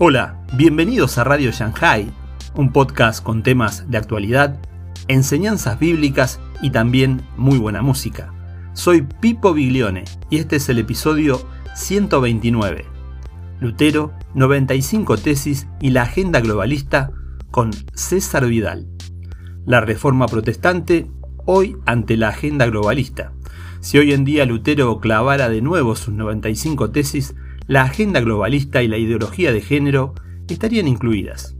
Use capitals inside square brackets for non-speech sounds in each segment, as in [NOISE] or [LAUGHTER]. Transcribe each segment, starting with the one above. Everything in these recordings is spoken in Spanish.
Hola, bienvenidos a Radio Shanghai, un podcast con temas de actualidad, enseñanzas bíblicas y también muy buena música. Soy Pipo Biglione y este es el episodio 129. Lutero, 95 tesis y la agenda globalista con César Vidal. La reforma protestante hoy ante la agenda globalista. Si hoy en día Lutero clavara de nuevo sus 95 tesis, la agenda globalista y la ideología de género estarían incluidas.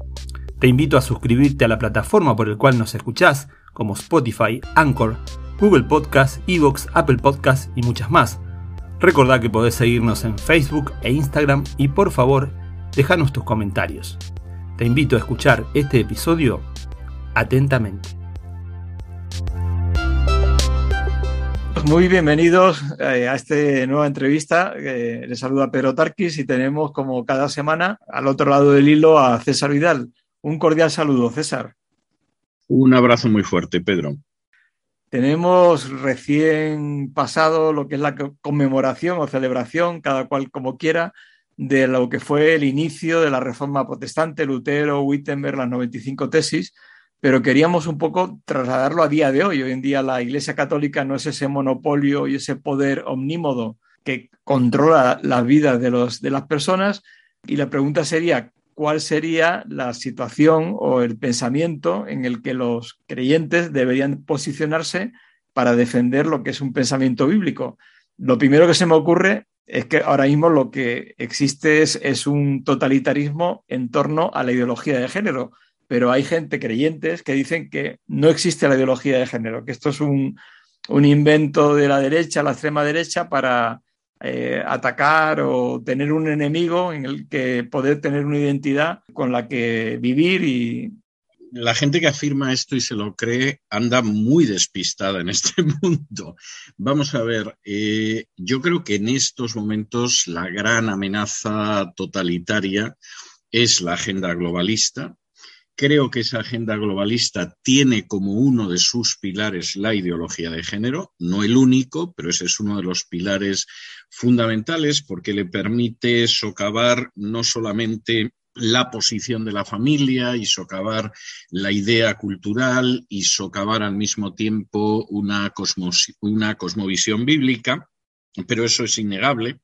Te invito a suscribirte a la plataforma por el cual nos escuchás, como Spotify, Anchor, Google Podcast, Evox, Apple Podcast y muchas más. Recordá que podés seguirnos en Facebook e Instagram y por favor, déjanos tus comentarios. Te invito a escuchar este episodio atentamente. Muy bienvenidos eh, a esta nueva entrevista. Eh, les saluda Pedro Tarquis y tenemos como cada semana al otro lado del hilo a César Vidal. Un cordial saludo, César. Un abrazo muy fuerte, Pedro. Tenemos recién pasado lo que es la conmemoración o celebración, cada cual como quiera, de lo que fue el inicio de la reforma protestante, Lutero, Wittenberg, las 95 tesis, pero queríamos un poco trasladarlo a día de hoy. Hoy en día la Iglesia Católica no es ese monopolio y ese poder omnímodo que controla la vida de, los, de las personas. Y la pregunta sería, ¿cuál sería la situación o el pensamiento en el que los creyentes deberían posicionarse para defender lo que es un pensamiento bíblico? Lo primero que se me ocurre es que ahora mismo lo que existe es, es un totalitarismo en torno a la ideología de género pero hay gente creyentes que dicen que no existe la ideología de género, que esto es un, invento de la derecha, la extrema derecha, para eh, atacar o tener un enemigo en el que poder tener una identidad con la que vivir y... La gente que afirma esto y se lo cree anda muy despistada en este [LAUGHS] mundo. Vamos a ver, eh, yo creo que en estos momentos la gran amenaza totalitaria es la agenda globalista, Creo que esa agenda globalista tiene como uno de sus pilares la ideología de género, no el único, pero ese es uno de los pilares fundamentales porque le permite socavar no solamente la posición de la familia y socavar la idea cultural y socavar al mismo tiempo una, una cosmovisión bíblica, pero eso es innegable.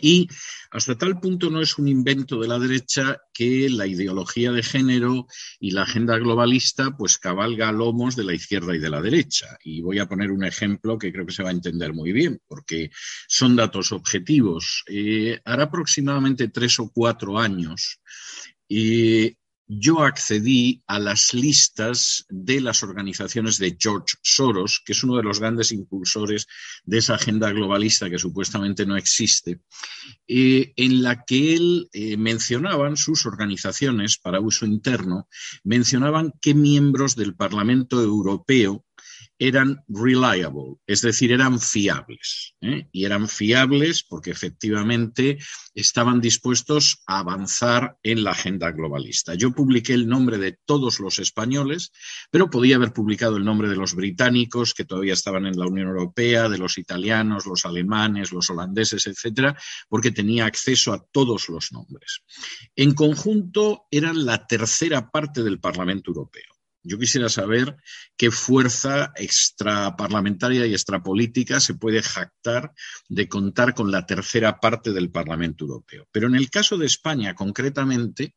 Y hasta tal punto no es un invento de la derecha que la ideología de género y la agenda globalista pues cabalga a lomos de la izquierda y de la derecha. Y voy a poner un ejemplo que creo que se va a entender muy bien, porque son datos objetivos. Eh, hará aproximadamente tres o cuatro años eh, yo accedí a las listas de las organizaciones de George Soros, que es uno de los grandes impulsores de esa agenda globalista que supuestamente no existe, eh, en la que él eh, mencionaban sus organizaciones para uso interno, mencionaban qué miembros del Parlamento Europeo eran reliable, es decir, eran fiables. ¿eh? Y eran fiables porque efectivamente estaban dispuestos a avanzar en la agenda globalista. Yo publiqué el nombre de todos los españoles, pero podía haber publicado el nombre de los británicos que todavía estaban en la Unión Europea, de los italianos, los alemanes, los holandeses, etcétera, porque tenía acceso a todos los nombres. En conjunto eran la tercera parte del Parlamento Europeo. Yo quisiera saber qué fuerza extraparlamentaria y extrapolítica se puede jactar de contar con la tercera parte del Parlamento Europeo. Pero en el caso de España, concretamente,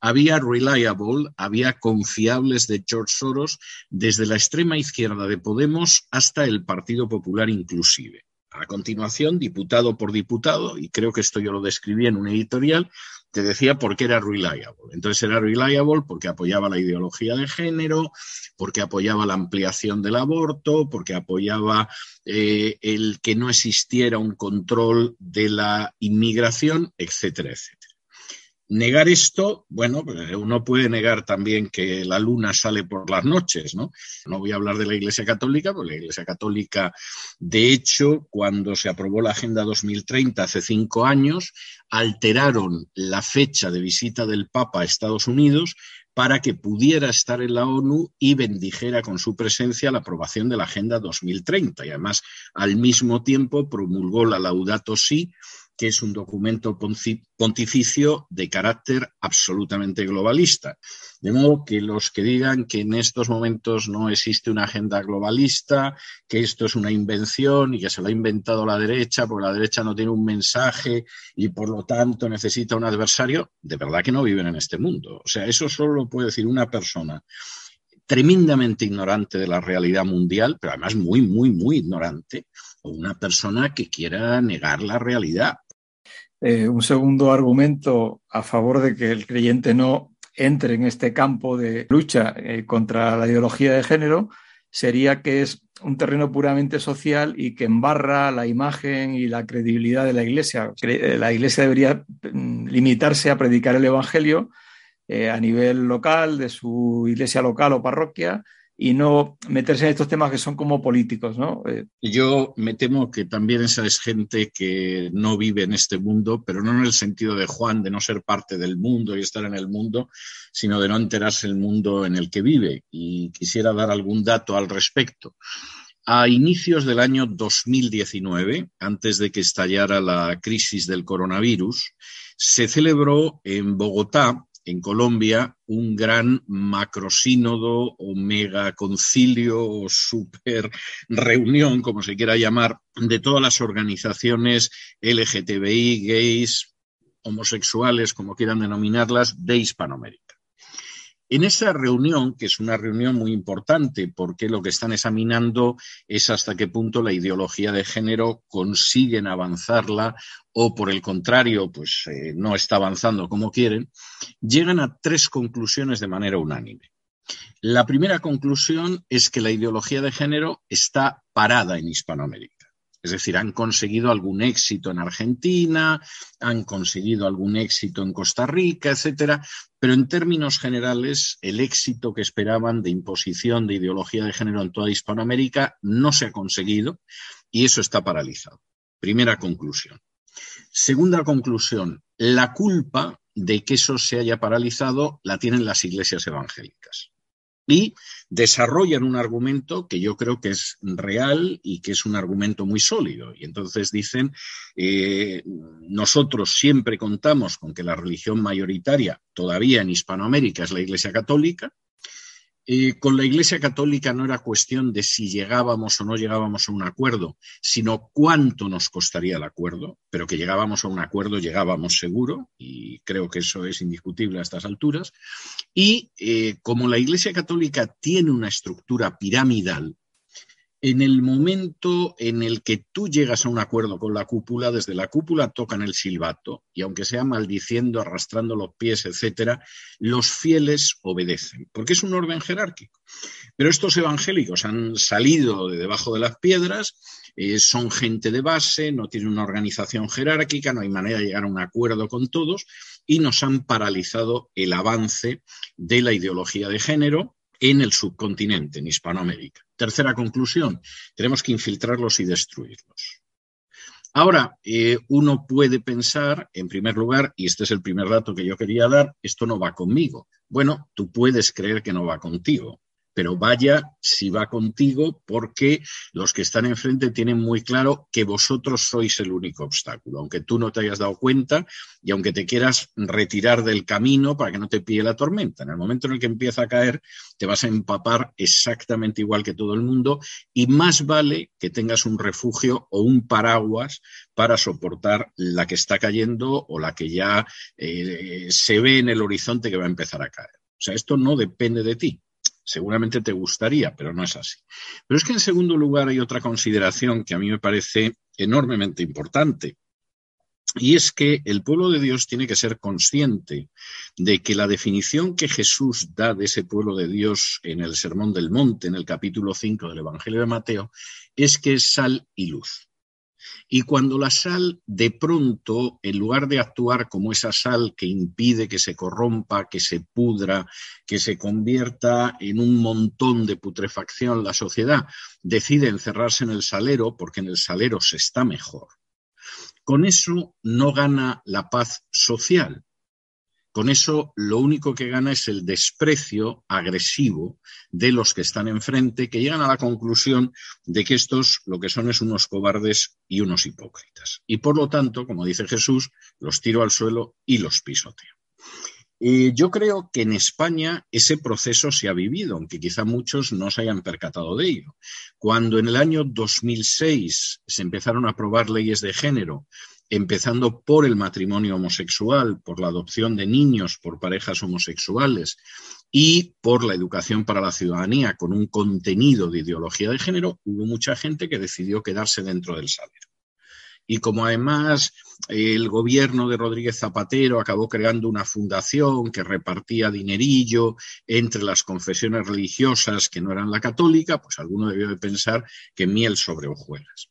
había reliable, había confiables de George Soros desde la extrema izquierda de Podemos hasta el Partido Popular inclusive. A continuación, diputado por diputado, y creo que esto yo lo describí en un editorial, te decía por qué era reliable. Entonces era reliable porque apoyaba la ideología de género, porque apoyaba la ampliación del aborto, porque apoyaba eh, el que no existiera un control de la inmigración, etcétera, etcétera. Negar esto, bueno, pues, uno puede negar también que la luna sale por las noches, ¿no? No voy a hablar de la Iglesia Católica, porque la Iglesia Católica, de hecho, cuando se aprobó la Agenda 2030 hace cinco años, alteraron la fecha de visita del Papa a Estados Unidos para que pudiera estar en la ONU y bendijera con su presencia la aprobación de la Agenda 2030. Y además, al mismo tiempo, promulgó la Laudato Si, que es un documento pontificio de carácter absolutamente globalista. De modo que los que digan que en estos momentos no existe una agenda globalista, que esto es una invención y que se lo ha inventado la derecha, porque la derecha no tiene un mensaje y por lo tanto necesita un adversario, de verdad que no viven en este mundo. O sea, eso solo lo puede decir una persona tremendamente ignorante de la realidad mundial, pero además muy, muy, muy ignorante, o una persona que quiera negar la realidad. Eh, un segundo argumento a favor de que el creyente no entre en este campo de lucha eh, contra la ideología de género sería que es un terreno puramente social y que embarra la imagen y la credibilidad de la Iglesia. Eh, la Iglesia debería mm, limitarse a predicar el Evangelio a nivel local, de su iglesia local o parroquia, y no meterse en estos temas que son como políticos, ¿no? Eh, Yo me temo que también esa es gente que no vive en este mundo, pero no en el sentido de Juan, de no ser parte del mundo y estar en el mundo, sino de no enterarse el mundo en el que vive. Y quisiera dar algún dato al respecto. A inicios del año 2019, antes de que estallara la crisis del coronavirus, se celebró en Bogotá en Colombia un gran macrosínodo o mega concilio o super reunión, como se quiera llamar, de todas las organizaciones LGTBI, gays, homosexuales, como quieran denominarlas, de Hispanoamérica. En esa reunión, que es una reunión muy importante porque lo que están examinando es hasta qué punto la ideología de género consiguen avanzarla o por el contrario, pues eh, no está avanzando como quieren, llegan a tres conclusiones de manera unánime. La primera conclusión es que la ideología de género está parada en Hispanoamérica. Es decir, han conseguido algún éxito en Argentina, han conseguido algún éxito en Costa Rica, etcétera, pero en términos generales, el éxito que esperaban de imposición de ideología de género en toda Hispanoamérica no se ha conseguido y eso está paralizado. Primera conclusión. Segunda conclusión, la culpa de que eso se haya paralizado la tienen las iglesias evangélicas y desarrollan un argumento que yo creo que es real y que es un argumento muy sólido. Y entonces dicen, eh, nosotros siempre contamos con que la religión mayoritaria todavía en Hispanoamérica es la Iglesia Católica, eh, con la Iglesia Católica no era cuestión de si llegábamos o no llegábamos a un acuerdo, sino cuánto nos costaría el acuerdo, pero que llegábamos a un acuerdo, llegábamos seguro, y creo que eso es indiscutible a estas alturas. Y eh, como la Iglesia Católica tiene una estructura piramidal, en el momento en el que tú llegas a un acuerdo con la cúpula, desde la cúpula tocan el silbato y aunque sea maldiciendo, arrastrando los pies, etcétera, los fieles obedecen, porque es un orden jerárquico. Pero estos evangélicos han salido de debajo de las piedras, eh, son gente de base, no tienen una organización jerárquica, no hay manera de llegar a un acuerdo con todos y nos han paralizado el avance de la ideología de género en el subcontinente, en Hispanoamérica. Tercera conclusión, tenemos que infiltrarlos y destruirlos. Ahora, eh, uno puede pensar, en primer lugar, y este es el primer dato que yo quería dar, esto no va conmigo. Bueno, tú puedes creer que no va contigo, pero vaya si va contigo porque los que están enfrente tienen muy claro que vosotros sois el único obstáculo, aunque tú no te hayas dado cuenta y aunque te quieras retirar del camino para que no te pille la tormenta. En el momento en el que empieza a caer, te vas a empapar exactamente igual que todo el mundo y más vale que tengas un refugio o un paraguas para soportar la que está cayendo o la que ya eh, se ve en el horizonte que va a empezar a caer. O sea, esto no depende de ti, seguramente te gustaría, pero no es así. Pero es que en segundo lugar hay otra consideración que a mí me parece enormemente importante. Y es que el pueblo de Dios tiene que ser consciente de que la definición que Jesús da de ese pueblo de Dios en el Sermón del Monte, en el capítulo 5 del Evangelio de Mateo, es que es sal y luz. Y cuando la sal de pronto, en lugar de actuar como esa sal que impide que se corrompa, que se pudra, que se convierta en un montón de putrefacción la sociedad, decide encerrarse en el salero porque en el salero se está mejor, con eso no gana la paz social, con eso lo único que gana es el desprecio agresivo de los que están enfrente, que llegan a la conclusión de que estos lo que son es unos cobardes y unos hipócritas. Y por lo tanto, como dice Jesús, los tiro al suelo y los pisoteo. Eh, yo creo que en España ese proceso se ha vivido, aunque quizá muchos no se hayan percatado de ello. Cuando en el año 2006 se empezaron a aprobar leyes de género, empezando por el matrimonio homosexual, por la adopción de niños por parejas homosexuales y por la educación para la ciudadanía con un contenido de ideología de género, hubo mucha gente que decidió quedarse dentro del salero. Y como además el gobierno de Rodríguez Zapatero acabó creando una fundación que repartía dinerillo entre las confesiones religiosas que no eran la católica, pues alguno debió de pensar que miel sobre hojuelas.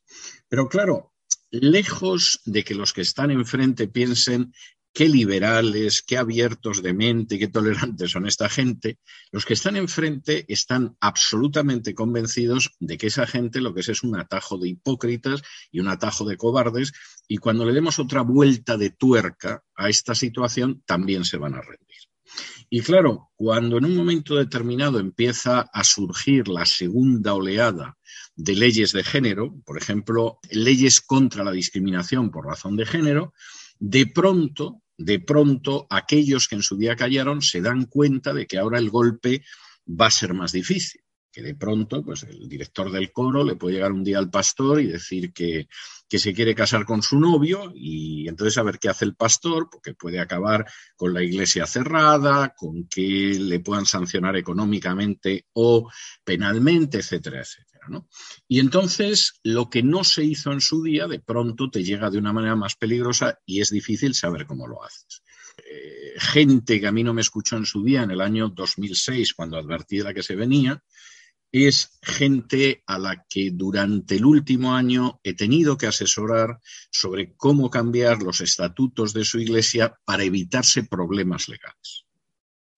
Pero claro, lejos de que los que están enfrente piensen qué liberales, qué abiertos de mente, qué tolerantes son esta gente, los que están enfrente están absolutamente convencidos de que esa gente lo que es es un atajo de hipócritas y un atajo de cobardes, y cuando le demos otra vuelta de tuerca a esta situación, también se van a rendir. Y claro, cuando en un momento determinado empieza a surgir la segunda oleada de leyes de género, por ejemplo, leyes contra la discriminación por razón de género, de pronto de pronto aquellos que en su día callaron se dan cuenta de que ahora el golpe va a ser más difícil. Que de pronto, pues el director del coro le puede llegar un día al pastor y decir que, que se quiere casar con su novio y entonces a ver qué hace el pastor, porque puede acabar con la iglesia cerrada, con que le puedan sancionar económicamente o penalmente, etcétera, etcétera. Y entonces lo que no se hizo en su día de pronto te llega de una manera más peligrosa y es difícil saber cómo lo haces. Eh, gente que a mí no me escuchó en su día, en el año 2006, cuando advertí la que se venía, es gente a la que durante el último año he tenido que asesorar sobre cómo cambiar los estatutos de su iglesia para evitarse problemas legales.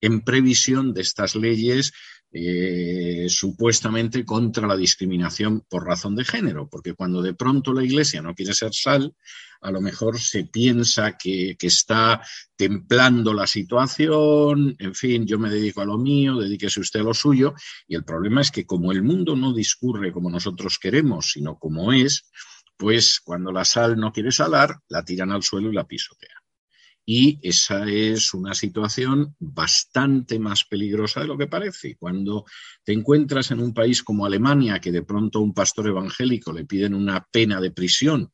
En previsión de estas leyes eh, supuestamente contra la discriminación por razón de género, porque cuando de pronto la Iglesia no quiere ser sal, a lo mejor se piensa que, que, está templando la situación, en fin, yo me dedico a lo mío, dedíquese usted a lo suyo, y el problema es que como el mundo no discurre como nosotros queremos, sino como es, pues cuando la sal no quiere salar, la tiran al suelo y la pisotean. Y esa es una situación bastante más peligrosa de lo que parece. Cuando te encuentras en un país como Alemania, que de pronto a un pastor evangélico le piden una pena de prisión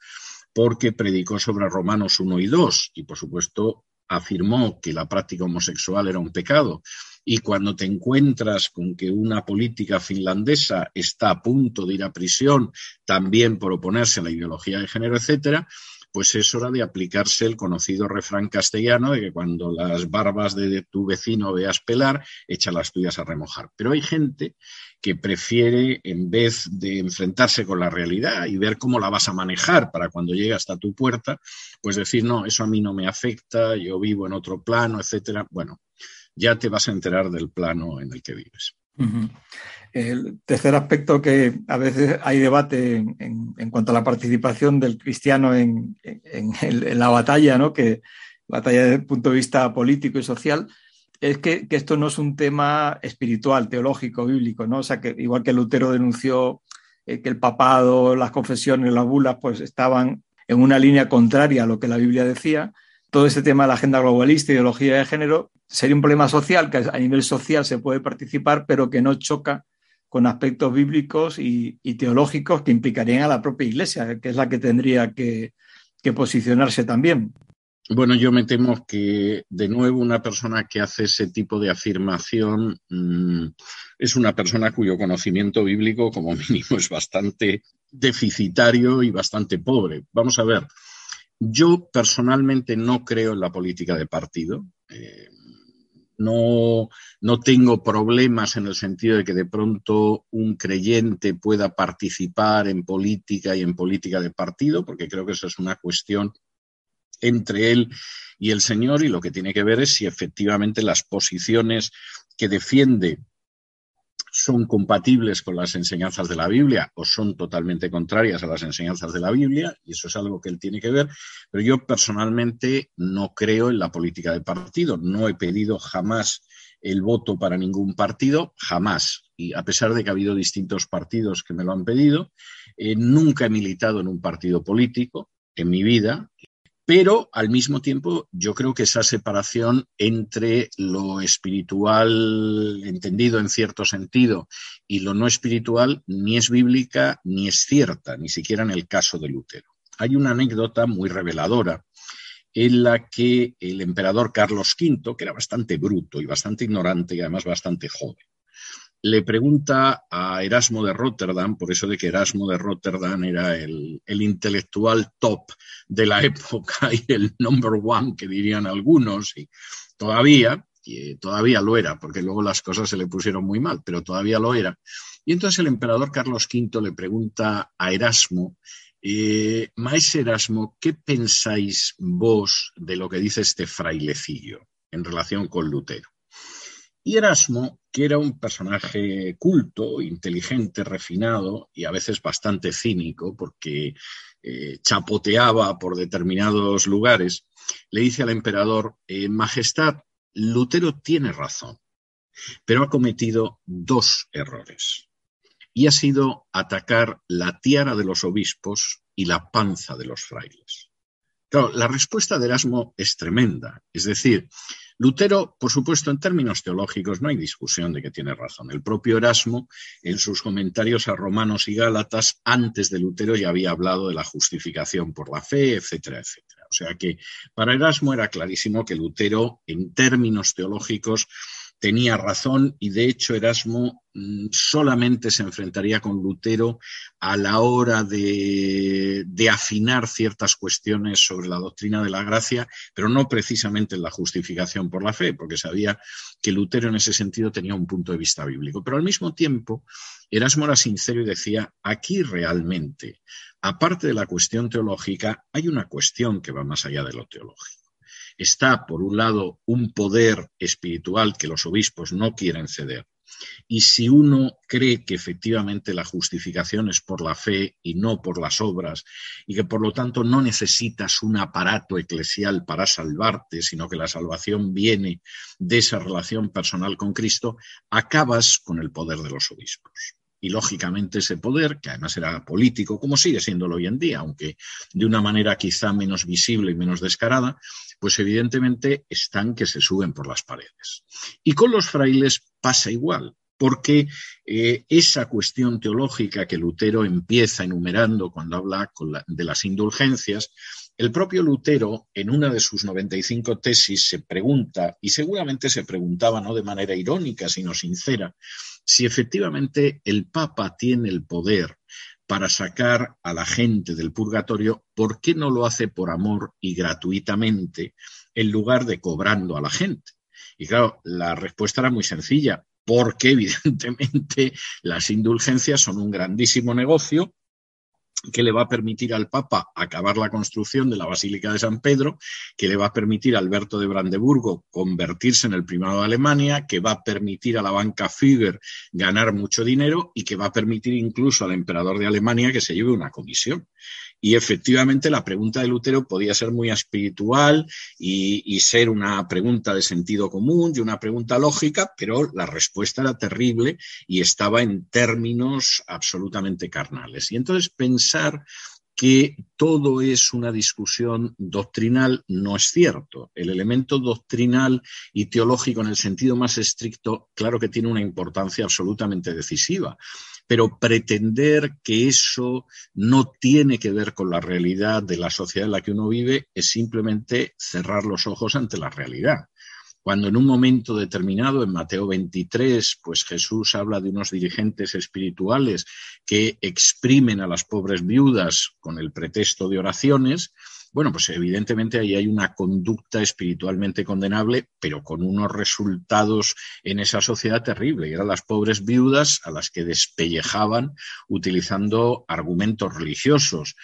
porque predicó sobre Romanos 1 y 2 y por supuesto afirmó que la práctica homosexual era un pecado. Y cuando te encuentras con que una política finlandesa está a punto de ir a prisión también por oponerse a la ideología de género, etcétera, pues es hora de aplicarse el conocido refrán castellano de que cuando las barbas de tu vecino veas pelar, echa las tuyas a remojar. Pero hay gente que prefiere, en vez de enfrentarse con la realidad y ver cómo la vas a manejar para cuando llegue hasta tu puerta, pues decir, no, eso a mí no me afecta, yo vivo en otro plano, etcétera. Bueno, ya te vas a enterar del plano en el que vives. El tercer aspecto que a veces hay debate en, cuanto a la participación del cristiano en, la batalla, ¿no? que batalla desde el punto de vista político y social, es que, esto no es un tema espiritual, teológico, bíblico, ¿no? O sea, que igual que Lutero denunció eh, que el papado, las confesiones, las bulas, pues estaban en una línea contraria a lo que la Biblia decía, todo este tema de la agenda globalista, ideología de género, sería un problema social que a nivel social se puede participar, pero que no choca con aspectos bíblicos y, teológicos que implicarían a la propia Iglesia, que es la que tendría que, posicionarse también. Bueno, yo me temo que de nuevo una persona que hace ese tipo de afirmación mm, es una persona cuyo conocimiento bíblico como mínimo es bastante deficitario y bastante pobre. Vamos a ver, yo personalmente no creo en la política de partido. Eh, no, no tengo problemas en el sentido de que de pronto un creyente pueda participar en política y en política de partido, porque creo que eso es una cuestión entre él y el Señor y lo que tiene que ver es si efectivamente las posiciones que defiende son compatibles con las enseñanzas de la Biblia o son totalmente contrarias a las enseñanzas de la Biblia, y eso es algo que él tiene que ver, pero yo personalmente no creo en la política de partido, no he pedido jamás el voto para ningún partido, jamás. Y a pesar de que ha habido distintos partidos que me lo han pedido, eh, nunca he militado en un partido político en mi vida, pero al mismo tiempo yo creo que esa separación entre lo espiritual entendido en cierto sentido y lo no espiritual ni es bíblica ni es cierta, ni siquiera en el caso de Lutero. Hay una anécdota muy reveladora en la que el emperador Carlos V, que era bastante bruto y bastante ignorante y además bastante joven, le pregunta a Erasmo de Rotterdam, por eso de que Erasmo de Rotterdam era el, intelectual top de la [LAUGHS] época y el number one, que dirían algunos, y todavía, y todavía lo era, porque luego las cosas se le pusieron muy mal, pero todavía lo era. Y entonces el emperador Carlos V le pregunta a Erasmo eh, Maestro Erasmo, ¿qué pensáis vos de lo que dice este frailecillo en relación con Lutero? Y Erasmo, que era un personaje culto, inteligente, refinado y a veces bastante cínico, porque eh, chapoteaba por determinados lugares, le dice al emperador, eh, Majestad, Lutero tiene razón, pero ha cometido dos errores y ha sido atacar la tiara de los obispos y la panza de los frailes. Claro, la respuesta de Erasmo es tremenda. Es decir, Lutero, por supuesto, en términos teológicos no hay discusión de que tiene razón. El propio Erasmo, en sus comentarios a Romanos y Gálatas, antes de Lutero ya había hablado de la justificación por la fe, etcétera, etcétera. O sea que para Erasmo era clarísimo que Lutero, en términos teológicos, tenía razón y de hecho Erasmo mm, solamente se enfrentaría con Lutero a la hora de, afinar ciertas cuestiones sobre la doctrina de la gracia, pero no precisamente en la justificación por la fe, porque sabía que Lutero en ese sentido tenía un punto de vista bíblico. Pero al mismo tiempo, Erasmo era sincero y decía, aquí realmente, aparte de la cuestión teológica, hay una cuestión que va más allá de lo teológico está, por un lado, un poder espiritual que los obispos no quieren ceder. Y si uno cree que efectivamente la justificación es por la fe y no por las obras, y que por lo tanto no necesitas un aparato eclesial para salvarte, sino que la salvación viene de esa relación personal con Cristo, acabas con el poder de los obispos y lógicamente ese poder, que además era político, como sigue siéndolo hoy en día, aunque de una manera quizá menos visible y menos descarada, pues evidentemente están que se suben por las paredes. Y con los frailes pasa igual, porque eh, esa cuestión teológica que Lutero empieza enumerando cuando habla de las indulgencias, el propio Lutero, en una de sus 95 tesis, se pregunta, y seguramente se preguntaba no de manera irónica, sino sincera, si efectivamente el Papa tiene el poder para sacar a la gente del purgatorio, ¿por qué no lo hace por amor y gratuitamente en lugar de cobrando a la gente? Y claro, la respuesta era muy sencilla, porque [LAUGHS] evidentemente las indulgencias son un grandísimo negocio que le va a permitir al Papa acabar la construcción de la Basílica de San Pedro, que le va a permitir a Alberto de Brandeburgo convertirse en el primado de Alemania, que va a permitir a la banca Führer ganar mucho dinero y que va a permitir incluso al emperador de Alemania que se lleve una comisión. Y efectivamente la pregunta de Lutero podía ser muy espiritual y, ser una pregunta de sentido común y una pregunta lógica, pero la respuesta era terrible y estaba en términos absolutamente carnales. Y entonces pensar que todo es una discusión doctrinal no es cierto. El elemento doctrinal y teológico en el sentido más estricto, claro que tiene una importancia absolutamente decisiva, pero pretender que eso no tiene que ver con la realidad de la sociedad en la que uno vive es simplemente cerrar los ojos ante la realidad. Cuando en un momento determinado, en Mateo 23, pues Jesús habla de unos dirigentes espirituales que exprimen a las pobres viudas con el pretexto de oraciones, bueno, pues evidentemente ahí hay una conducta espiritualmente condenable, pero con unos resultados en esa sociedad terrible. Eran las pobres viudas a las que despellejaban utilizando argumentos religiosos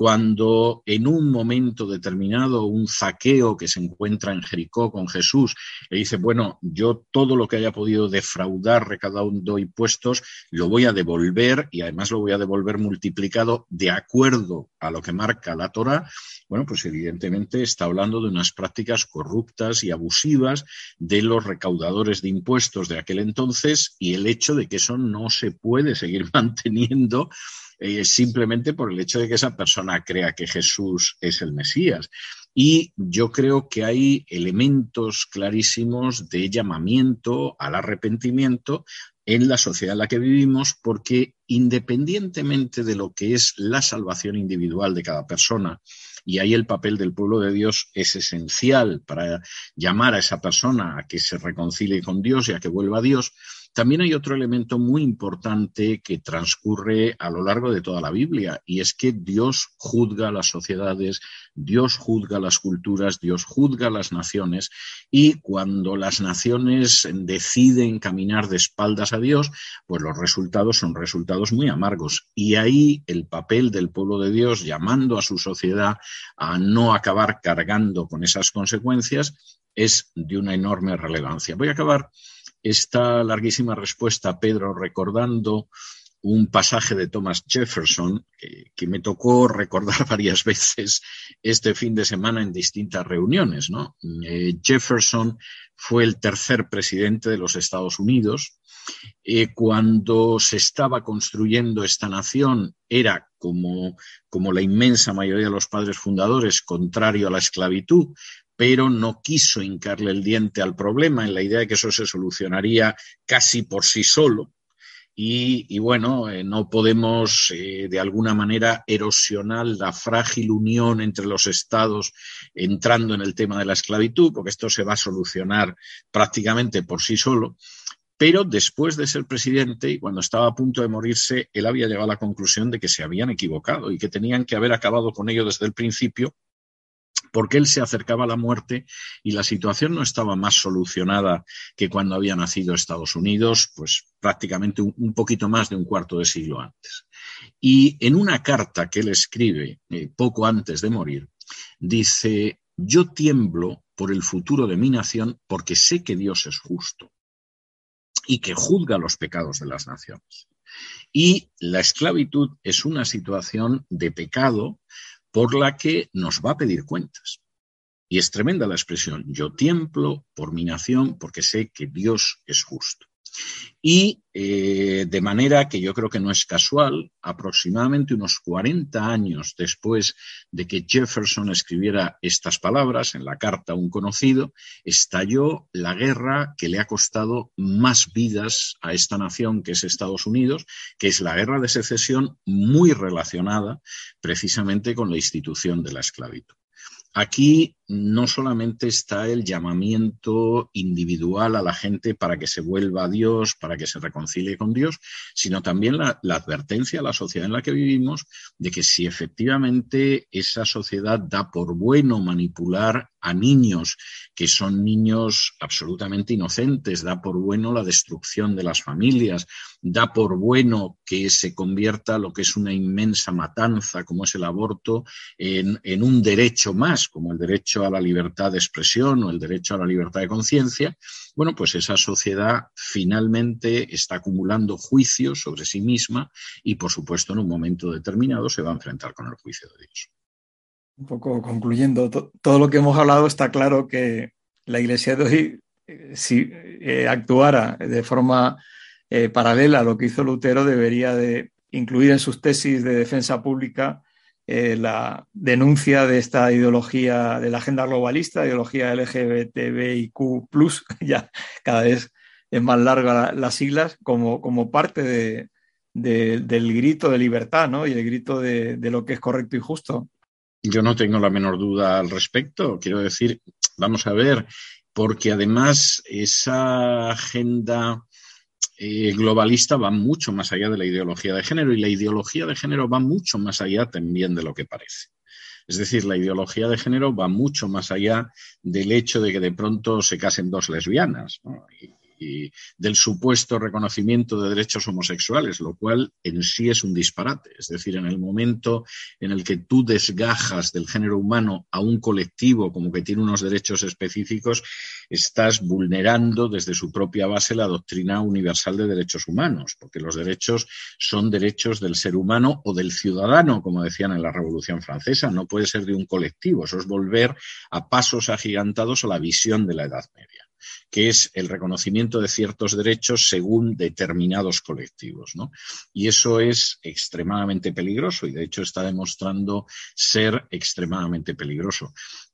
cuando en un momento determinado un zaqueo que se encuentra en Jericó con Jesús le dice, bueno, yo todo lo que haya podido defraudar recaudando impuestos lo voy a devolver y además lo voy a devolver multiplicado de acuerdo a lo que marca la Torah, bueno, pues evidentemente está hablando de unas prácticas corruptas y abusivas de los recaudadores de impuestos de aquel entonces y el hecho de que eso no se puede seguir [LAUGHS] manteniendo eh, simplemente por el hecho de que esa persona crea que Jesús es el Mesías. Y yo creo que hay elementos clarísimos de llamamiento al arrepentimiento en la sociedad en la que vivimos, porque independientemente de lo que es la salvación individual de cada persona, y ahí el papel del pueblo de Dios es esencial para llamar a esa persona a que se reconcilie con Dios y a que vuelva a Dios, también hay otro elemento muy importante que transcurre a lo largo de toda la Biblia y es que Dios juzga las sociedades, Dios juzga las culturas, Dios juzga las naciones y cuando las naciones deciden caminar de espaldas a Dios, pues los resultados son resultados muy amargos. Y ahí el papel del pueblo de Dios llamando a su sociedad a no acabar cargando con esas consecuencias es de una enorme relevancia. Voy a acabar esta larguísima respuesta, Pedro, recordando un pasaje de Thomas Jefferson que, me tocó [LAUGHS] recordar varias veces este fin de semana en distintas reuniones. Eh, Jefferson fue el tercer presidente de los Estados Unidos. Eh, cuando se estaba construyendo esta nación era como, como la inmensa mayoría de los padres fundadores contrario a la esclavitud, pero no quiso hincarle el diente al problema en la idea de que eso se solucionaría casi por sí solo. Y, bueno, eh, no podemos eh, de alguna manera erosionar la frágil unión entre los estados entrando en el tema de la esclavitud, porque esto se va a solucionar prácticamente por sí solo. Pero después de ser presidente y cuando estaba a punto de morirse, él había llegado a la conclusión de que se habían equivocado y que tenían que haber acabado con ello desde el principio porque él se acercaba a la muerte y la situación no estaba más solucionada que cuando había nacido Estados Unidos, pues prácticamente un, poquito más de un cuarto de siglo antes. Y en una carta que él escribe eh, poco antes de morir, dice, yo tiemblo por el futuro de mi nación porque sé que Dios es justo y que juzga los pecados de las naciones. Y la esclavitud es una situación de pecado por la que nos va a pedir cuentas. Y es tremenda la expresión, yo tiemplo por mi nación porque sé que Dios es justo. Y eh, de manera que yo creo que no es casual, aproximadamente unos 40 años después de que Jefferson escribiera estas palabras en la carta a un conocido, estalló la guerra que le ha costado más vidas a esta nación que es Estados Unidos, que es la guerra de secesión muy relacionada precisamente con la institución de la esclavitud. Aquí no solamente está el llamamiento individual a la gente para que se vuelva a Dios, para que se reconcilie con Dios, sino también la, advertencia a la sociedad en la que vivimos de que si efectivamente esa sociedad da por bueno manipular a niños que son niños absolutamente inocentes, da por bueno la destrucción de las familias, da por bueno que se convierta lo que es una inmensa matanza, como es el aborto, en un derecho más, como el derecho a la libertad de expresión o el derecho a la libertad de conciencia, bueno, pues esa sociedad finalmente está acumulando juicios sobre sí misma y, por supuesto, en un momento determinado se va a enfrentar con el juicio de Dios. Un poco concluyendo, todo lo que hemos hablado está claro que la Iglesia de hoy, eh, si eh, actuara de forma eh, paralela a lo que hizo Lutero, debería de incluir en sus tesis de defensa pública eh, la denuncia de esta ideología de la agenda globalista, ideología LGBTIQ, [LAUGHS] ya cada vez es más larga las siglas, como, como parte de, del grito de libertad ¿no? y el grito de, de lo que es correcto y justo. Yo no tengo la menor duda al respecto. Quiero decir, vamos a ver, porque además esa agenda eh, globalista va mucho más allá de la ideología de género y la ideología de género va mucho más allá también de lo que parece. Es decir, la ideología de género va mucho más allá del hecho de que de pronto se casen dos lesbianas. y del supuesto reconocimiento de derechos homosexuales, lo cual en sí es un disparate. Es decir, en el momento en el que tú desgajas del género humano a un colectivo como que tiene unos derechos específicos, estás vulnerando desde su propia base la doctrina universal de derechos humanos, porque los derechos son derechos del ser humano o del ciudadano, como decían en la Revolución Francesa, no puede ser de un colectivo, eso es volver a pasos agigantados a la visión de la Edad Media que es el reconocimiento de ciertos derechos según determinados colectivos. ¿no? Y eso es extremadamente peligroso y de hecho está demostrando ser extremadamente peligroso.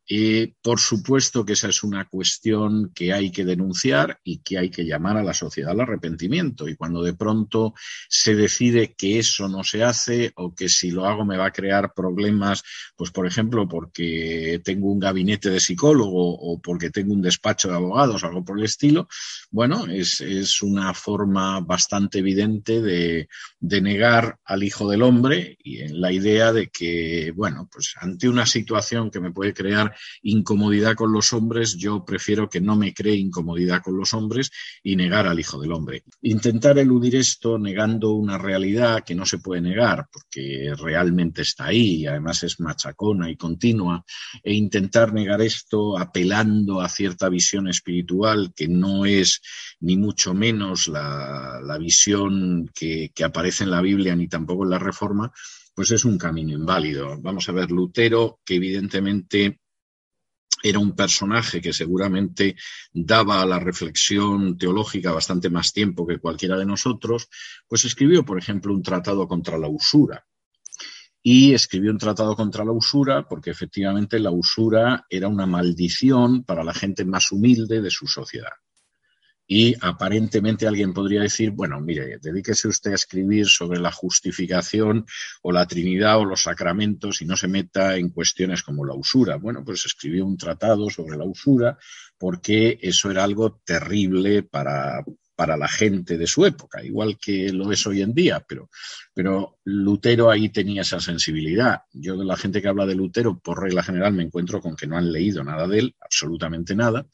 Y por supuesto que esa es una cuestión que hay que denunciar y que hay que llamar a la sociedad al arrepentimiento. Y cuando de pronto se decide que eso no se hace o que si lo hago me va a crear problemas, pues por ejemplo porque tengo un gabinete de psicólogo o porque tengo un despacho de abogados algo por el estilo, bueno, es, es una forma bastante evidente de, de negar al Hijo del Hombre y en la idea de que, bueno, pues ante una situación que me puede crear incomodidad con los hombres, yo prefiero que no me cree incomodidad con los hombres y negar al Hijo del Hombre. Intentar eludir esto negando una realidad que no se puede negar, porque realmente está ahí y además es machacona y continua, e intentar negar esto apelando a cierta visión espiritual que no es ni mucho menos la, visión que, que aparece en la Biblia ni tampoco en la Reforma, pues es un camino inválido. Vamos a ver, Lutero, que evidentemente era un personaje que seguramente daba a la reflexión teológica bastante más tiempo que cualquiera de nosotros, pues escribió, por ejemplo, un tratado contra la usura. Y escribió un tratado contra la usura porque efectivamente la usura era una maldición para la gente más humilde de su sociedad. Y aparentemente alguien podría decir, bueno, mire, dedíquese usted a escribir sobre la justificación o la Trinidad o los sacramentos y no se meta en cuestiones como la usura. Bueno, pues escribió un tratado sobre la usura porque eso era algo terrible para, para la gente de su época, igual que lo es hoy en día, pero, pero Lutero ahí tenía esa sensibilidad. Yo de la gente que habla de Lutero, por regla general, me encuentro con que no han leído nada de él, absolutamente nada,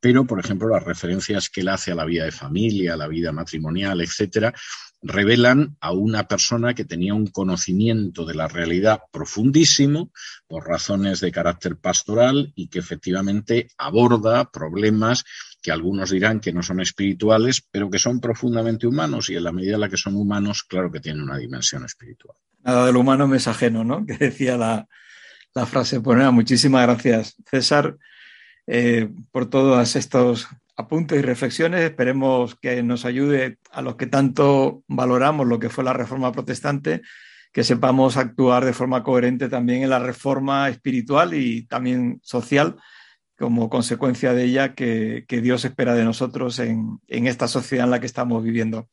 pero, por ejemplo, las referencias que él hace a la vida de familia, a la vida matrimonial, etcétera, revelan a una persona que tenía un conocimiento de la realidad profundísimo por razones de carácter pastoral y que efectivamente aborda problemas que algunos dirán que no son espirituales, pero que son profundamente humanos y en la medida en la que son humanos, claro que tienen una dimensión espiritual. Nada del humano me es ajeno, ¿no? [LAUGHS] Que decía la, la frase. Pues muchísimas gracias, César eh, por todos estos apuntes y reflexiones. Esperemos que nos ayude a los que tanto valoramos lo que fue la reforma protestante, que sepamos actuar de forma coherente también en la reforma espiritual y también social como consecuencia de ella que, Dios espera de nosotros en, en esta sociedad en la que estamos viviendo.